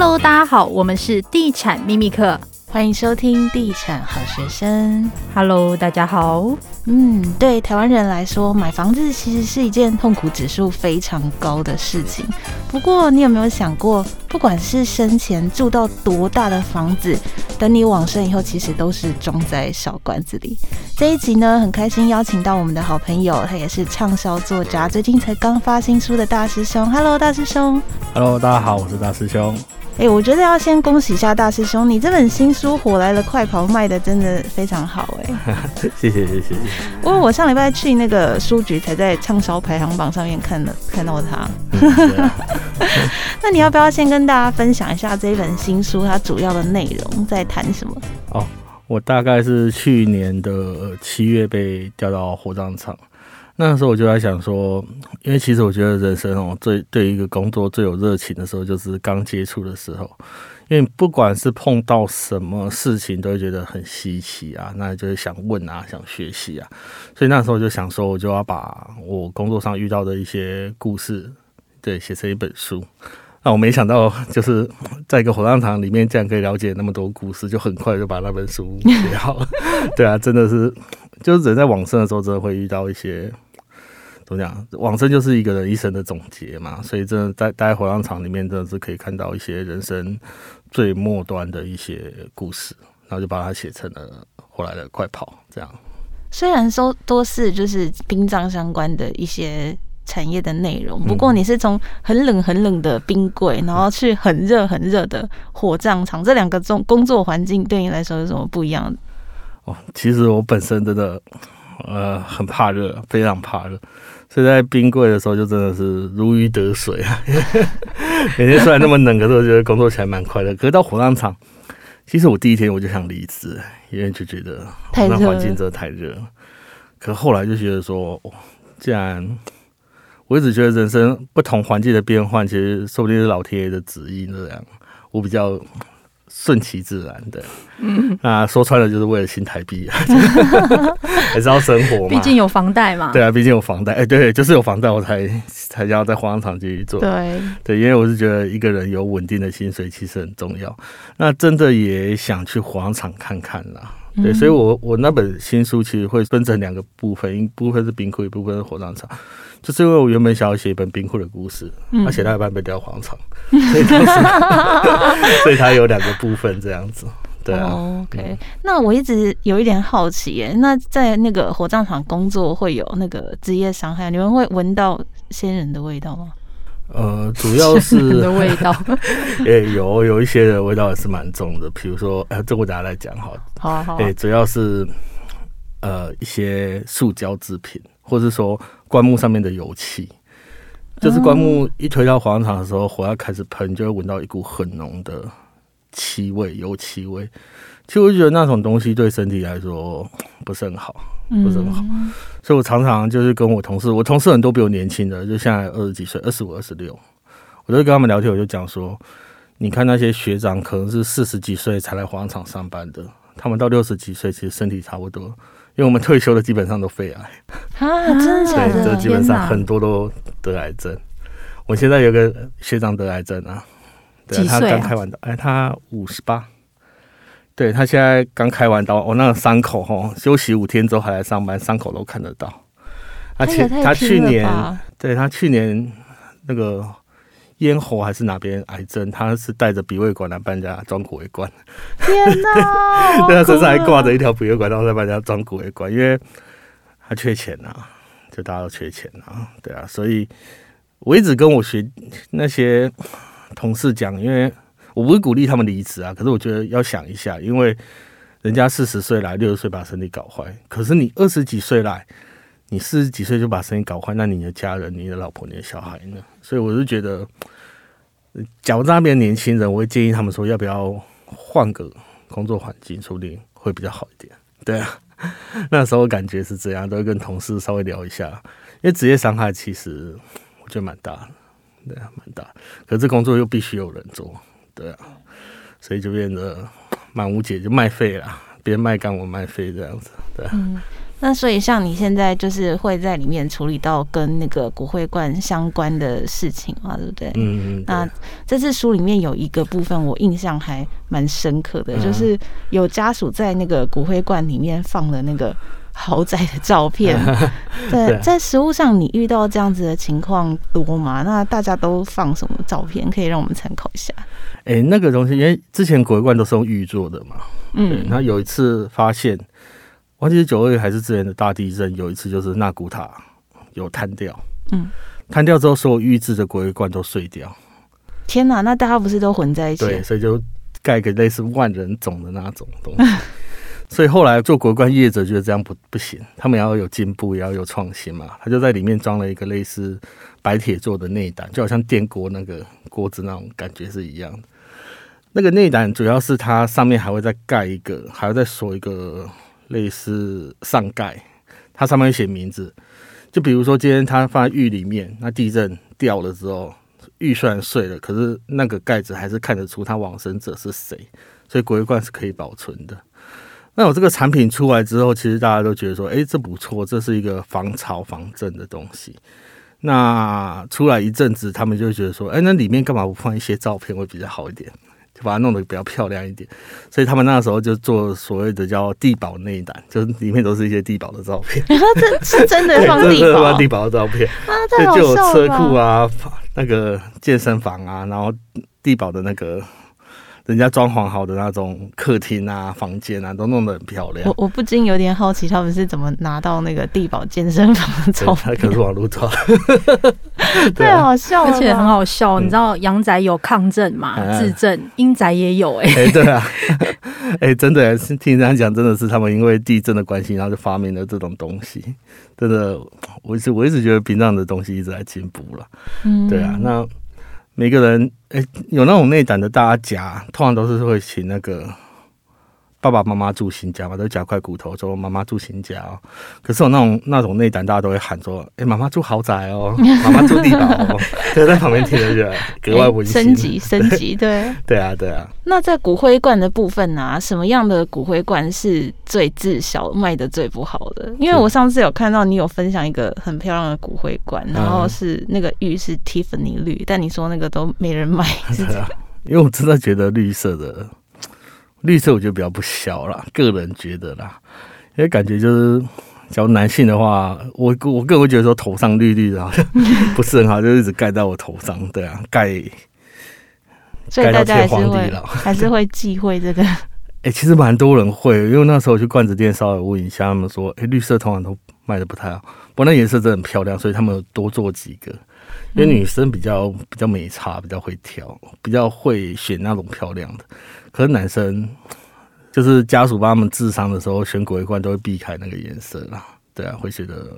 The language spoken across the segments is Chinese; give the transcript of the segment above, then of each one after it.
Hello，大家好，我们是地产秘密课，欢迎收听地产好学生。Hello，大家好。嗯，对台湾人来说，买房子其实是一件痛苦指数非常高的事情。不过，你有没有想过，不管是生前住到多大的房子，等你往生以后，其实都是装在小罐子里。这一集呢，很开心邀请到我们的好朋友，他也是畅销作家，最近才刚发新书的大师兄。Hello，大师兄。Hello，大家好，我是大师兄。哎、欸，我觉得要先恭喜一下大师兄，你这本新书《火来了快跑》卖的真的非常好哎、欸！谢谢谢谢。因为我上礼拜去那个书局，才在畅销排行榜上面看了看到他。嗯、那你要不要先跟大家分享一下这一本新书它主要的内容在谈什么？哦，我大概是去年的七月被调到火葬场。那时候我就在想说，因为其实我觉得人生哦，最对一个工作最有热情的时候，就是刚接触的时候。因为不管是碰到什么事情，都会觉得很稀奇啊，那就是想问啊，想学习啊。所以那时候就想说，我就要把我工作上遇到的一些故事，对，写成一本书。那我没想到，就是在一个火葬场里面，竟然可以了解那么多故事，就很快就把那本书写好了。对啊，真的是，就是人在往生的时候，真的会遇到一些。怎么讲？往生就是一个人一生的总结嘛，所以真的在待在火葬场里面，真的是可以看到一些人生最末端的一些故事，然后就把它写成了《后来的快跑》这样。虽然说都是就是殡葬相关的一些产业的内容，不过你是从很冷很冷的冰柜，然后去很热很热的火葬场，这两个中工作环境对你来说有什么不一样？哦，其实我本身真的呃很怕热，非常怕热。所以在冰柜的时候，就真的是如鱼得水啊！每天虽然那么冷，可是我觉得工作起来蛮快乐。可是到火葬场，其实我第一天我就想离职，因为就觉得那环境真的太热。可后来就觉得说，既然我一直觉得人生不同环境的变换，其实说不定是老天爷的旨意这样。我比较。顺其自然的，嗯，那说穿了就是为了新台币啊，还是要生活嘛。毕竟有房贷嘛。对啊，毕竟有房贷，哎、欸，对，就是有房贷我才才要在火葬场继续做。对对，因为我是觉得一个人有稳定的薪水其实很重要。那真的也想去火葬场看看啦。对，所以我我那本新书其实会分成两个部分，一部分是冰库，一部分是火葬场。就是因为我原本想要写一本冰库的故事，而且他一半被调火葬场，所以当时，所以它有两个部分这样子。对啊。Oh, OK，那我一直有一点好奇耶，那在那个火葬场工作会有那个职业伤害，你们会闻到先人的味道吗？呃，主要是 的味道，也、欸、有有一些的味道也是蛮重的，比如说，哎、欸，这我等下来讲好。好啊好啊。哎、欸，主要是呃一些塑胶制品，或是说棺木上面的油漆，就是棺木一推到火葬场的时候，火要开始喷，就会闻到一股很浓的漆味，油漆味。其实我觉得那种东西对身体来说不是很好，不是很好，嗯、所以我常常就是跟我同事，我同事很多比我年轻的，就现在二十几岁，二十五、二十六，我就跟他们聊天，我就讲说，你看那些学长可能是四十几岁才来火葬场上班的，他们到六十几岁其实身体差不多，因为我们退休的基本上都肺癌。啊，真的假的？对，这基本上很多都得癌症。我现在有个学长得癌症啊，对啊，他刚开完的，哎，他五十八。对，他现在刚开完刀，我、哦、那个伤口哦，休息五天之后还来上班，伤口都看得到。而且他去年，对他去年那个咽喉还是哪边癌症，他是带着鼻胃管来帮人家装骨胃管。天哪！对，他身上还挂着一条鼻胃管，然后再帮人家装骨胃管，因为他缺钱啊，就大家都缺钱啊，对啊，所以我一直跟我学那些同事讲，因为。我不会鼓励他们离职啊，可是我觉得要想一下，因为人家四十岁来，六十岁把身体搞坏，可是你二十几岁来，你四十几岁就把身体搞坏，那你的家人、你的老婆、你的小孩呢？所以我是觉得，假如那边年轻人，我会建议他们说，要不要换个工作环境，说不定会比较好一点。对啊，那时候感觉是这样，都会跟同事稍微聊一下，因为职业伤害其实我觉得蛮大的，对啊，蛮大，可是这工作又必须有人做。对啊，所以就变得蛮无解，就卖废了，别人卖干我卖废这样子。对啊，嗯，那所以像你现在就是会在里面处理到跟那个骨灰罐相关的事情嘛，对不对？嗯嗯。那这次书里面有一个部分我印象还蛮深刻的，就是有家属在那个骨灰罐里面放了那个豪宅的照片。对，在实物上你遇到这样子的情况多吗？那大家都放什么照片？可以让我们参考一下。哎、欸，那个东西，因为之前骨灰罐都是用玉做的嘛。嗯。那有一次发现。忘记是九二月还是之前的大地震，有一次就是那古塔有坍掉，嗯，坍掉之后，所有预制的骨灰罐都碎掉。天哪，那大家不是都混在一起？对，所以就盖个类似万人冢的那种东西。所以后来做国冠业者觉得这样不不行，他们要有进步，也要有创新嘛。他就在里面装了一个类似白铁做的内胆，就好像电锅那个锅子那种感觉是一样的。那个内胆主要是它上面还会再盖一个，还要再锁一个。类似上盖，它上面会写名字。就比如说，今天它放在玉里面，那地震掉了之后，玉虽然碎了，可是那个盖子还是看得出它往生者是谁，所以国冠是可以保存的。那我这个产品出来之后，其实大家都觉得说，哎，这不错，这是一个防潮防震的东西。那出来一阵子，他们就觉得说，哎，那里面干嘛不放一些照片会比较好一点？就把它弄得比较漂亮一点，所以他们那时候就做所谓的叫地堡内胆，就是里面都是一些地堡的照片。这是真的放地堡？放地堡的照片啊，对，就有车库啊，那个健身房啊，然后地堡的那个。人家装潢好的那种客厅啊、房间啊，都弄得很漂亮。我我不禁有点好奇，他们是怎么拿到那个地堡健身房的照片？可是网络照，太好笑了，而且很好笑。嗯、你知道阳宅有抗震嘛？自震阴宅也有哎、欸。哎，对啊，哎，真的是听人家讲，真的是他们因为地震的关系，然后就发明了这种东西。真的，我一直我一直觉得殡葬的东西一直在进步了。嗯，对啊，那。每个人，哎、有那种内胆的，大家，通常都是会请那个。爸爸妈妈住新家嘛，都夹块骨头说妈妈住新家哦。可是我那种那种内胆，大家都会喊说：“哎、欸，妈妈住豪宅哦，妈妈住地堡哦。”就在旁边听着就格外温馨。升级升级，对 对啊对啊。那在骨灰罐的部分呢、啊？什么样的骨灰罐是最滞销、卖的最不好的？因为我上次有看到你有分享一个很漂亮的骨灰罐，然后是那个玉是 Tiffany 绿，但你说那个都没人买，是这样。因为我真的觉得绿色的。绿色我觉得比较不小啦，个人觉得啦，因为感觉就是，假如男性的话，我我个人会觉得说头上绿绿的好像 不是很好，就一直盖在我头上，对啊，盖，所以大家还是会还是会忌讳这个。哎、欸，其实蛮多人会，因为那时候去罐子店稍微问一下，他们说，哎、欸，绿色通常都卖的不太好，不过那颜色真的很漂亮，所以他们有多做几个，因为女生比较比较美差，比较会挑，比较会选那种漂亮的。可是男生就是家属帮他们治伤的时候，选骨灰罐都会避开那个颜色啦，对啊，会觉得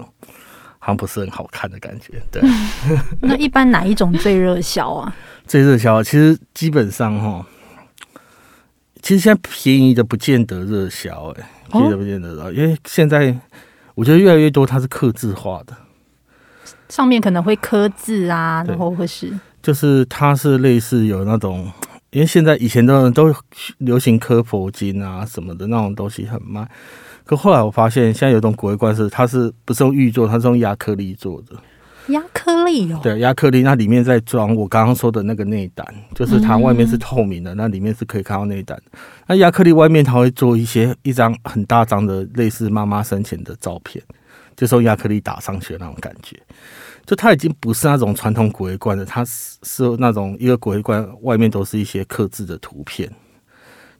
好像不是很好看的感觉，对、啊。那一般哪一种最热销啊？最热销，其实基本上哈，其实现在便宜的不见得热销，哎，便宜的不见得热、哦，因为现在我觉得越来越多它是刻字化的，上面可能会刻字啊，然后会是，就是它是类似有那种。因为现在以前的人都流行磕佛经啊什么的那种东西很慢，可后来我发现现在有一种骨灰罐是它是不是用玉做，它是用压克力做的。压克力哦。对，压克力，那里面在装我刚刚说的那个内胆，就是它外面是透明的，嗯、那里面是可以看到内胆。那压克力外面它会做一些一张很大张的类似妈妈生前的照片，就是用压克力打上去的那种感觉。就它已经不是那种传统骨灰罐了，它是是那种一个骨灰罐外面都是一些刻字的图片，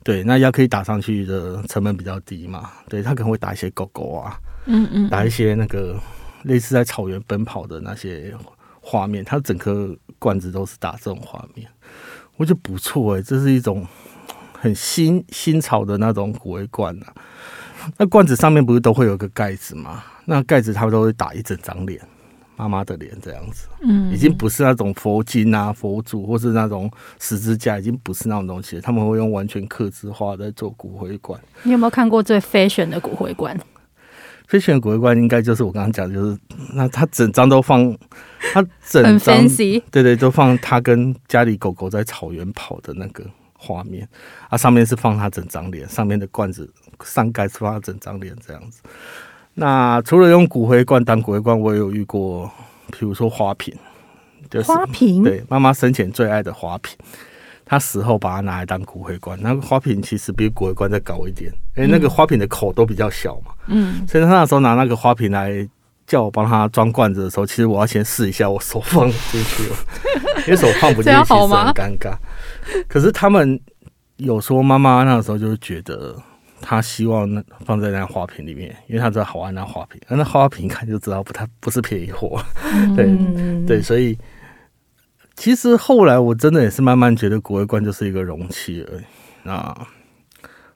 对，那压可以打上去的成本比较低嘛，对，它可能会打一些狗狗啊，嗯嗯，打一些那个类似在草原奔跑的那些画面，它整颗罐子都是打这种画面，我觉得不错哎，这是一种很新新潮的那种骨灰罐啊。那罐子上面不是都会有个盖子吗？那盖子它都会打一整张脸。妈妈的脸这样子，嗯，已经不是那种佛经啊、佛祖，或是那种十字架，已经不是那种东西了。他们会用完全刻字化在做骨灰罐。你有没有看过最 fashion 的骨灰罐？fashion 的骨灰罐应该就是我刚刚讲的，就是那他整张都放，他整张 fancy，对对，都放他跟家里狗狗在草原跑的那个画面啊，上面是放他整张脸，上面的罐子上盖是放他整张脸这样子。那除了用骨灰罐当骨灰罐，我也有遇过，比如说花瓶，就是花瓶，对，妈妈生前最爱的花瓶，她死后把它拿来当骨灰罐。那个花瓶其实比骨灰罐再高一点，因为那个花瓶的口都比较小嘛，嗯，所以他那时候拿那个花瓶来叫我帮他装罐子的时候，其实我要先试一下我手放进去了，因为手放不进去其实很尴尬。可是他们有说，妈妈那个时候就是觉得。他希望那放在那花瓶里面，因为他知道好玩那花瓶，那花瓶一看就知道不太不是便宜货，嗯、对对，所以其实后来我真的也是慢慢觉得骨灰罐就是一个容器而已。那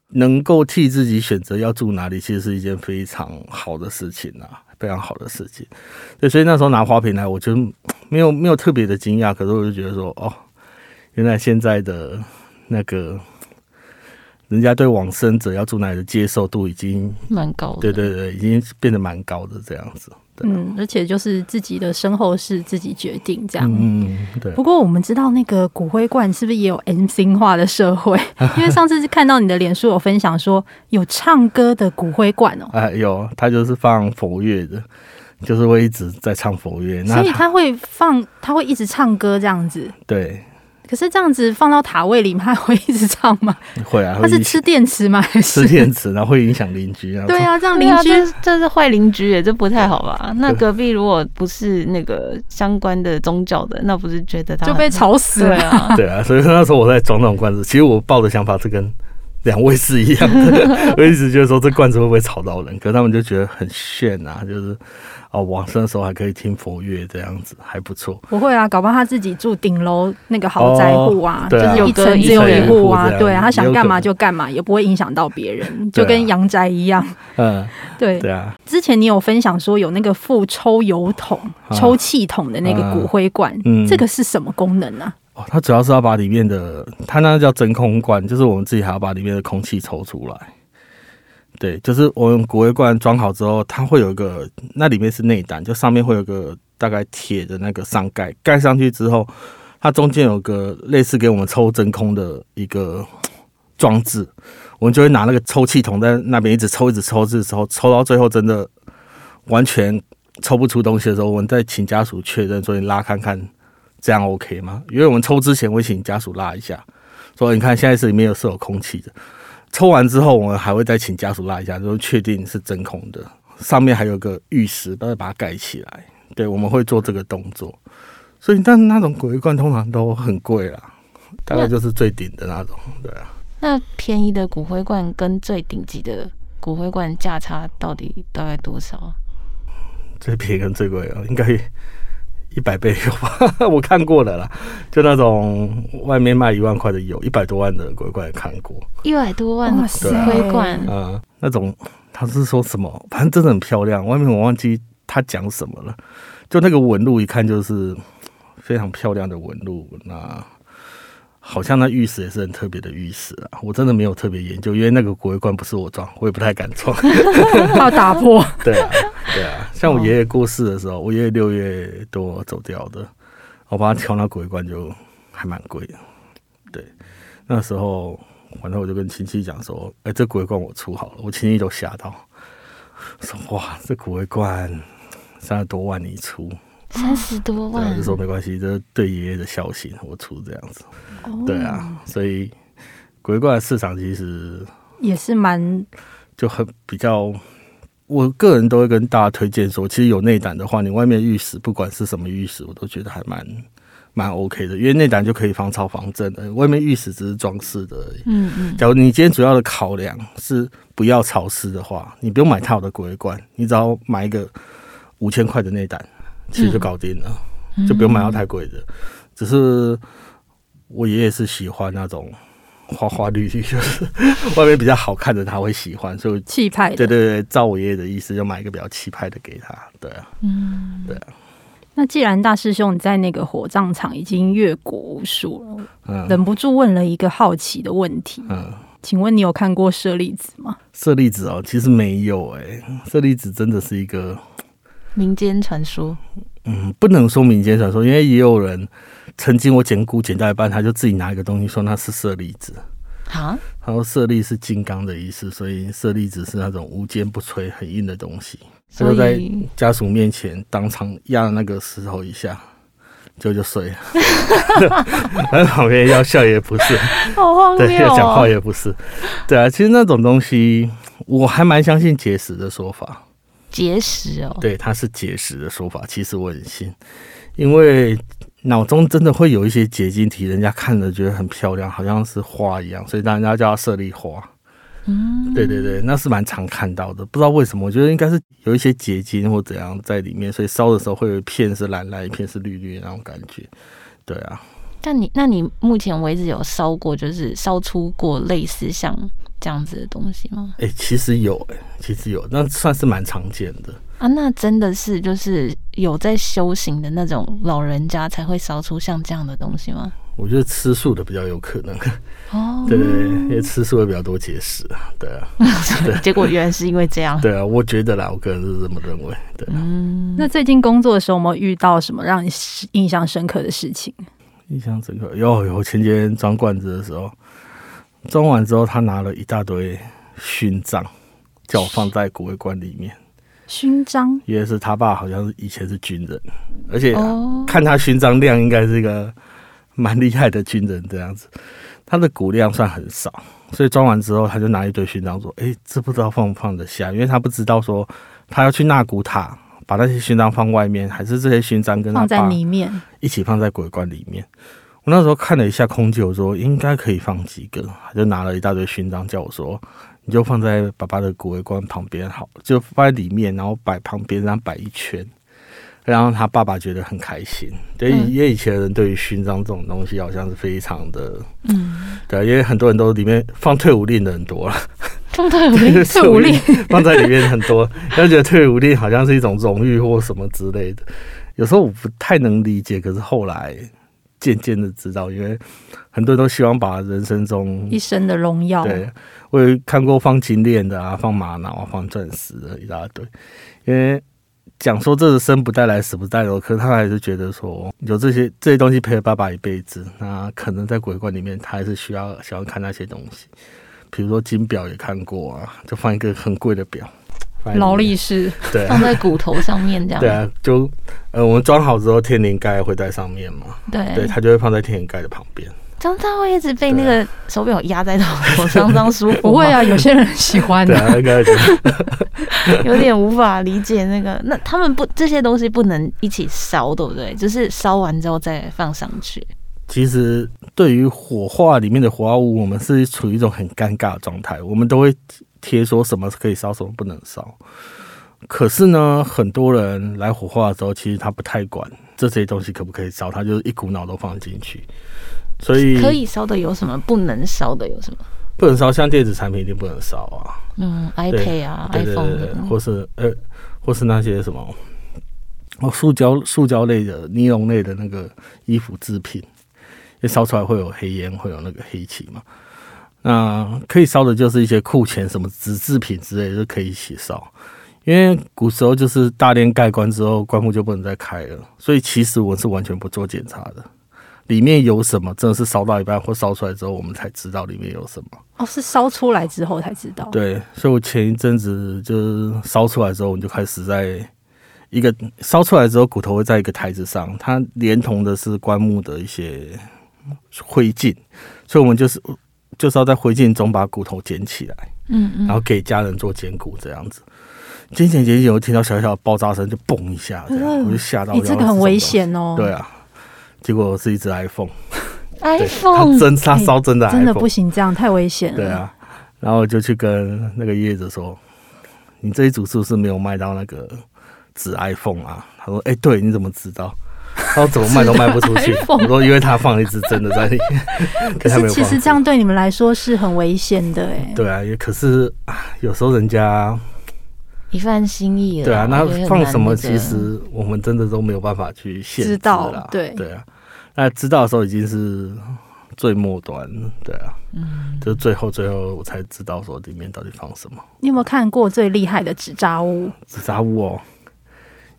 能够替自己选择要住哪里，其实是一件非常好的事情啊，非常好的事情。对，所以那时候拿花瓶来，我就没有没有特别的惊讶，可是我就觉得说，哦，原来现在的那个。人家对往生者要住哪里的接受度已经蛮高的，对对对，已经变得蛮高的这样子。嗯，而且就是自己的身后事自己决定这样。嗯，对。不过我们知道那个骨灰罐是不是也有 M 型化的社会？因为上次是看到你的脸书有分享说有唱歌的骨灰罐哦。哎，有，他就是放佛乐的，就是会一直在唱佛乐。所以他会放，他会一直唱歌这样子。对。可是这样子放到塔位里面，他会一直唱吗？会啊，它是吃电池吗？还是吃电池，然后会影响邻居啊？对啊，这样邻居、啊、这是坏邻居耶，这不太好吧？那隔壁如果不是那个相关的宗教的，那不是觉得他就被吵死了？啊，对啊，所以那时候我在装那种罐子，其实我抱的想法是跟两位是一样的，我一直觉得说这罐子会不会吵到人？可是他们就觉得很炫啊，就是。哦，往生的时候还可以听佛乐，这样子还不错。不会啊，搞不好他自己住顶楼那个豪宅户啊，哦、啊就是一层只有一户啊，对啊，他想干嘛就干嘛，也不会影响到别人，就跟阳宅一样。嗯，对对啊。之前你有分享说有那个副抽油桶、啊、抽气筒的那个骨灰罐，嗯、这个是什么功能呢、啊？哦，它主要是要把里面的，它那个叫真空罐，就是我们自己还要把里面的空气抽出来。对，就是我用骨灰罐装好之后，它会有一个，那里面是内胆，就上面会有个大概铁的那个上盖，盖上去之后，它中间有个类似给我们抽真空的一个装置，我们就会拿那个抽气筒在那边一直抽，一直抽，一直抽，抽到最后真的完全抽不出东西的时候，我们再请家属确认，说你拉看看，这样 OK 吗？因为我们抽之前会请家属拉一下，说你看现在是里面有是有空气的。抽完之后，我们还会再请家属拉一下，就确定是真空的。上面还有个玉石，都会把它盖起来。对，我们会做这个动作。所以，但那种骨灰罐通常都很贵啦，大概就是最顶的那种。对啊。那便宜的骨灰罐跟最顶级的骨灰罐价差到底大概多少？最便宜跟最贵啊，应该。一百倍有吧？我看过了啦，就那种外面卖一万块的有，一百多万的骨灰罐也看过。一百多万的骨灰罐，啊、呃，那种他是说什么？反正真的很漂亮。外面我忘记他讲什么了，就那个纹路一看就是非常漂亮的纹路。那好像那玉石也是很特别的玉石啊，我真的没有特别研究，因为那个骨灰罐不是我装，我也不太敢装，怕打破。对啊。对啊，像我爷爷过世的时候，我爷爷六月多走掉的，我帮他挑那骨灰罐就还蛮贵的。对，那时候反正我就跟亲戚讲说：“哎、欸，这骨灰罐我出好了。”我亲戚都吓到，说：“哇，这骨灰罐三十多万你出，三十多万。”我就说没关系，这对爷爷的孝心，我出这样子。Oh. 对啊，所以骨灰罐的市场其实也是蛮就很比较。我个人都会跟大家推荐说，其实有内胆的话，你外面浴室不管是什么浴室，我都觉得还蛮蛮 OK 的，因为内胆就可以防潮防震的，外面浴室只是装饰的而已。嗯嗯。假如你今天主要的考量是不要潮湿的话，你不用买太好的骨灰罐，你只要买一个五千块的内胆，其实就搞定了，嗯、就不用买到太贵的。只是我爷爷是喜欢那种。花花绿绿，就是外面比较好看的，他会喜欢，所以气派。对对对，照我爷爷的意思，就买一个比较气派的给他。对啊，嗯，对啊。那既然大师兄你在那个火葬场已经阅过无数了，嗯，忍不住问了一个好奇的问题，嗯，请问你有看过舍利子吗？舍利子哦，其实没有哎、欸，舍利子真的是一个民间传说。嗯，不能说民间传说，因为也有人。曾经我捡骨捡到一半，他就自己拿一个东西说那是舍利子，啊？他说舍利是金刚的意思，所以舍利子是那种无坚不摧、很硬的东西。所以在家属面前当场压了那个石头一下，就就碎了。在旁边要笑也不是，好荒谬、哦、对，要讲话也不是。对啊，其实那种东西我还蛮相信结石的说法。结石哦，对，它是结石的说法，其实我很信，因为脑中真的会有一些结晶体，人家看着觉得很漂亮，好像是花一样，所以大家叫它舍利花。嗯，对对对，那是蛮常看到的，不知道为什么，我觉得应该是有一些结晶或怎样在里面，所以烧的时候会有一片是蓝蓝，一片是绿绿的那种感觉。对啊，但你那你目前为止有烧过，就是烧出过类似像这样子的东西吗？哎、欸，其实有、欸，哎，其实有，那算是蛮常见的啊。那真的是就是有在修行的那种老人家才会烧出像这样的东西吗？我觉得吃素的比较有可能哦，对 对对，因为吃素会比较多结石啊，对啊，对，结果原来是因为这样，对啊，我觉得啦，我个人是这么认为，对。嗯，那最近工作的时候有没有遇到什么让你印象深刻的事情？印象深刻，有有，前几天装罐子的时候，装完之后他拿了一大堆勋章，叫我放在骨灰罐里面。勋章，因为是他爸，好像是以前是军人，而且看他勋章量，应该是一个。蛮厉害的军人这样子，他的骨量算很少，所以装完之后，他就拿一堆勋章说：“哎、欸，这不知道放不放得下，因为他不知道说他要去纳古塔把那些勋章放外面，还是这些勋章跟他放在里面一起放在鬼棺里面。”我那时候看了一下空气，我说应该可以放几个，他就拿了一大堆勋章叫我说：“你就放在爸爸的骨灰罐旁边好，就放在里面，然后摆旁边，然后摆一圈。”然后他爸爸觉得很开心，对，因为以前的人对于勋章这种东西好像是非常的，嗯，对，因为很多人都里面放退伍令的很多了，放 退伍令，退伍令放在里面很多，他觉得退伍令好像是一种荣誉或什么之类的。有时候我不太能理解，可是后来渐渐的知道，因为很多人都希望把人生中一生的荣耀，对，我有看过放金链的啊，放玛瑙啊，放钻石的一大堆，因为。讲说这是生不带来死不带走，可是他还是觉得说有这些这些东西陪了爸爸一辈子，那可能在鬼怪里面他还是需要喜欢看那些东西，比如说金表也看过啊，就放一个很贵的表，劳力士，放在骨头上面这样，对啊，就呃我们装好之后天灵盖会在上面嘛，对，对，它就会放在天灵盖的旁边。这样他会一直被那个手表压在头上，这样舒服？不会啊，有些人喜欢的。对啊，有点无法理解那个。那他们不这些东西不能一起烧，对不对？就是烧完之后再放上去。其实对于火化里面的火化物，我们是处于一种很尴尬的状态。我们都会贴说什么可以烧，什么不能烧。可是呢，很多人来火化的时候，其实他不太管这些东西可不可以烧，他就是一股脑都放进去。所以可以烧的有什么？不能烧的有什么？不能烧，像电子产品一定不能烧啊。嗯，iPad 啊，iPhone 的，或是呃，或是那些什么哦，塑胶、塑胶类的、尼龙类的那个衣服制品，因为烧出来会有黑烟，会有那个黑气嘛。那可以烧的就是一些库钱、什么纸制品之类的，就可以一起烧。因为古时候就是大殿盖棺之后，棺木就不能再开了，所以其实我是完全不做检查的。里面有什么？真的是烧到一半或烧出来之后，我们才知道里面有什么。哦，是烧出来之后才知道。对，所以我前一阵子就是烧出来之后，我们就开始在一个烧出来之后，骨头会在一个台子上，它连同的是棺木的一些灰烬，所以我们就是就是要在灰烬中把骨头捡起来，嗯嗯，然后给家人做捡骨这样子。捡捡捡捡，我听到小小的爆炸声，就嘣一下，这样、嗯、我就吓到。你这个很危险哦。对啊。结果是一只 iPhone，iPhone，真它烧真的，真的不行，这样太危险了。对啊，然后就去跟那个叶子说：“你这一组是不是没有卖到那个纸 iPhone 啊？”他说：“哎、欸，对，你怎么知道？”他说：“怎么卖都卖不出去。”我说：“因为他放了一只真的在里面。”可是其实这样对你们来说是很危险的，哎。对啊，也可是有时候人家一番心意了。对啊，那放什么其实我们真的都没有办法去限制了。对对啊。那知道的时候已经是最末端，对啊，嗯，就是最后最后我才知道说里面到底放什么。你有没有看过最厉害的纸扎屋？纸扎屋哦，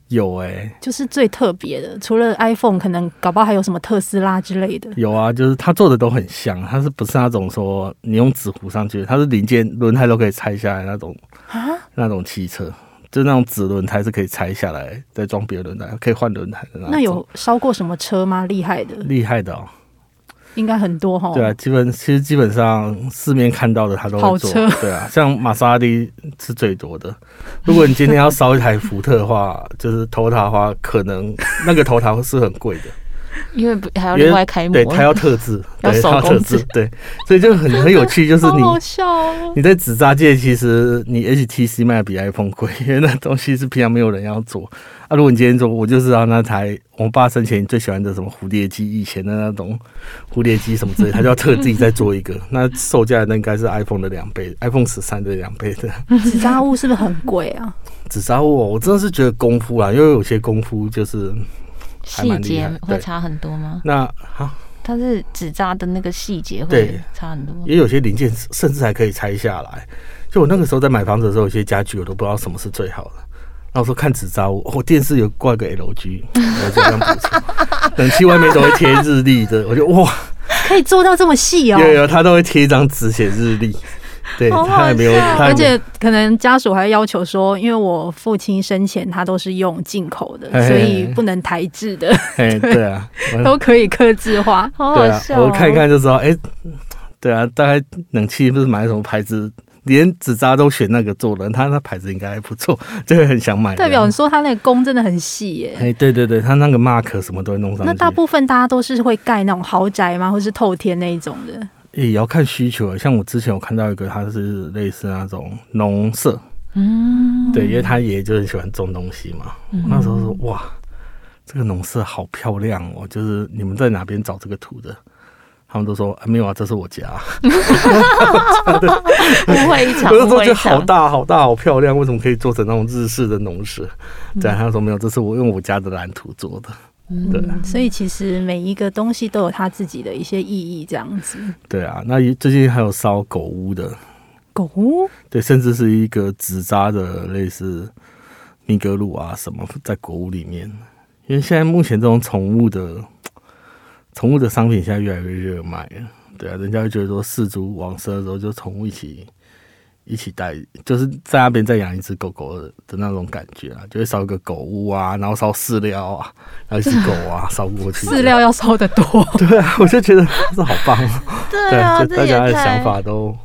有哎、欸，就是最特别的，除了 iPhone，可能搞不好还有什么特斯拉之类的。有啊，就是它做的都很像，它是不是那种说你用纸糊上去，它是零件轮胎都可以拆下来那种啊？那种汽车，就那种纸轮胎是可以拆下来再装别的轮胎，可以换轮胎的那。那有烧过什么车吗？厉害的，厉害的哦。应该很多哈，对啊，基本其实基本上市面看到的他都会做，对啊，像玛莎拉蒂是最多的。如果你今天要烧一台福特的话，就是头塔的话，可能那个头塔是很贵的。因为不还要另外开模，对，它要特制，要手工制，对，所以就很很有趣，就是你，好笑哦，你在纸扎界，其实你 HTC 卖的比 iPhone 贵，因为那东西是平常没有人要做啊。如果你今天做，我就知道那台我爸生前最喜欢的什么蝴蝶机，以前的那种蝴蝶机什么之类，他就要特自己再做一个，那售价那应该是 iPhone 的两倍，iPhone 十三的两倍的。纸扎物是不是很贵啊？纸扎物，哦我真的是觉得功夫啊，因为有些功夫就是。细节会差很多吗？那好，它是纸扎的那个细节会差很多。也有些零件甚至还可以拆下来。就我那个时候在买房子的时候，有些家具我都不知道什么是最好的。那我说看纸扎我，我电视有挂个 LG，我就这样补充。冷气外面都会贴日历的，我就哇，可以做到这么细哦。有有，他都会贴一张纸写日历。对，他还没有，而且可能家属还要求说，因为我父亲生前他都是用进口的，所以不能台制的。哎，对啊，都可以刻字化，好好笑。我看一看就知道，哎，对啊，大概冷气不是买什么牌子，连纸扎都选那个做的，他那牌子应该还不错，就会很想买。代表你说他那个工真的很细耶。哎，对对对，他那个 mark 什么都会弄上去。那大部分大家都是会盖那种豪宅吗？或是透天那一种的？也要看需求，像我之前有看到一个，它是类似那种农舍，嗯，对，因为他爷爷就很喜欢种东西嘛。嗯、那时候说，哇，这个农舍好漂亮哦，就是你们在哪边找这个图的？他们都说、啊、没有啊，这是我家。不会一场，我就说就好大好大好漂亮，为什么可以做成那种日式的农舍？对，他说没有，这是我用我家的蓝图做的。嗯，对，所以其实每一个东西都有它自己的一些意义，这样子。对啊，那最近还有烧狗屋的狗屋，对，甚至是一个纸扎的类似米格鲁啊什么，在狗屋里面。因为现在目前这种宠物的宠物的商品现在越来越热卖了，对啊，人家会觉得说四足往生的时候就宠物一起。一起带，就是在那边再养一只狗狗的的那种感觉啊，就会烧一个狗屋啊，然后烧饲料啊，然后一只狗啊 烧过去，饲料要烧的多。对啊，我就觉得 这好棒。对啊，就大家的想法都，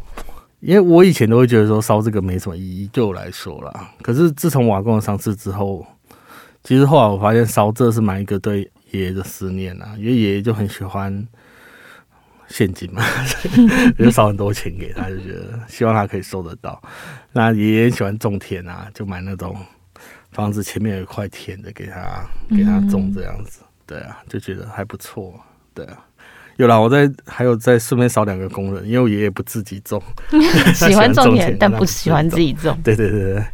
因为我以前都会觉得说烧这个没什么意义，对我来说啦。可是自从瓦工的上市之后，其实后来我发现烧这是蛮一个对爷爷的思念啊，因为爷爷就很喜欢。现金嘛，就烧很多钱给他，就觉得希望他可以收得到。那爷爷喜欢种田啊，就买那种房子前面有一块田的给他，给他种这样子。对啊，就觉得还不错。对啊，有啦，我在还有再顺便烧两个工人，因为我爷爷不自己种，喜欢种田，但不喜欢自己种。对对对对，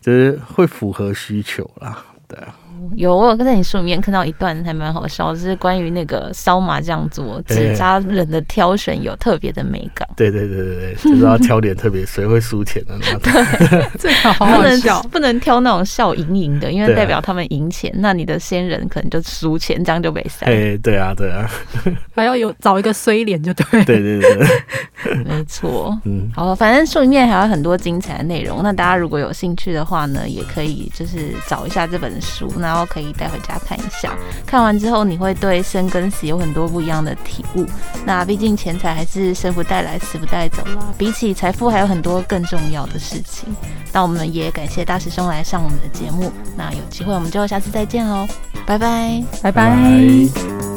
就是会符合需求啦。对啊。有，我有在你书里面看到一段还蛮好笑，就是关于那个烧麻酱做纸扎人的挑选有特别的美感。对对对对对，就是要挑点特别 谁会输钱的那种。对，最好好好笑，不能不能挑那种笑盈盈的，因为代表他们赢钱，那你的先人可能就输钱，这样就被塞。哎，对啊对啊，还要有找一个衰脸就对。对对对，没错。嗯，好，反正书里面还有很多精彩的内容，那大家如果有兴趣的话呢，也可以就是找一下这本书，然后可以带回家看一下。看完之后，你会对生跟死有很多不一样的体悟。那毕竟钱财还是生不带来，死不带走啦。比起财富，还有很多更重要的事情。那我们也感谢大师兄来上我们的节目。那有机会，我们就下次再见喽，拜拜，拜拜。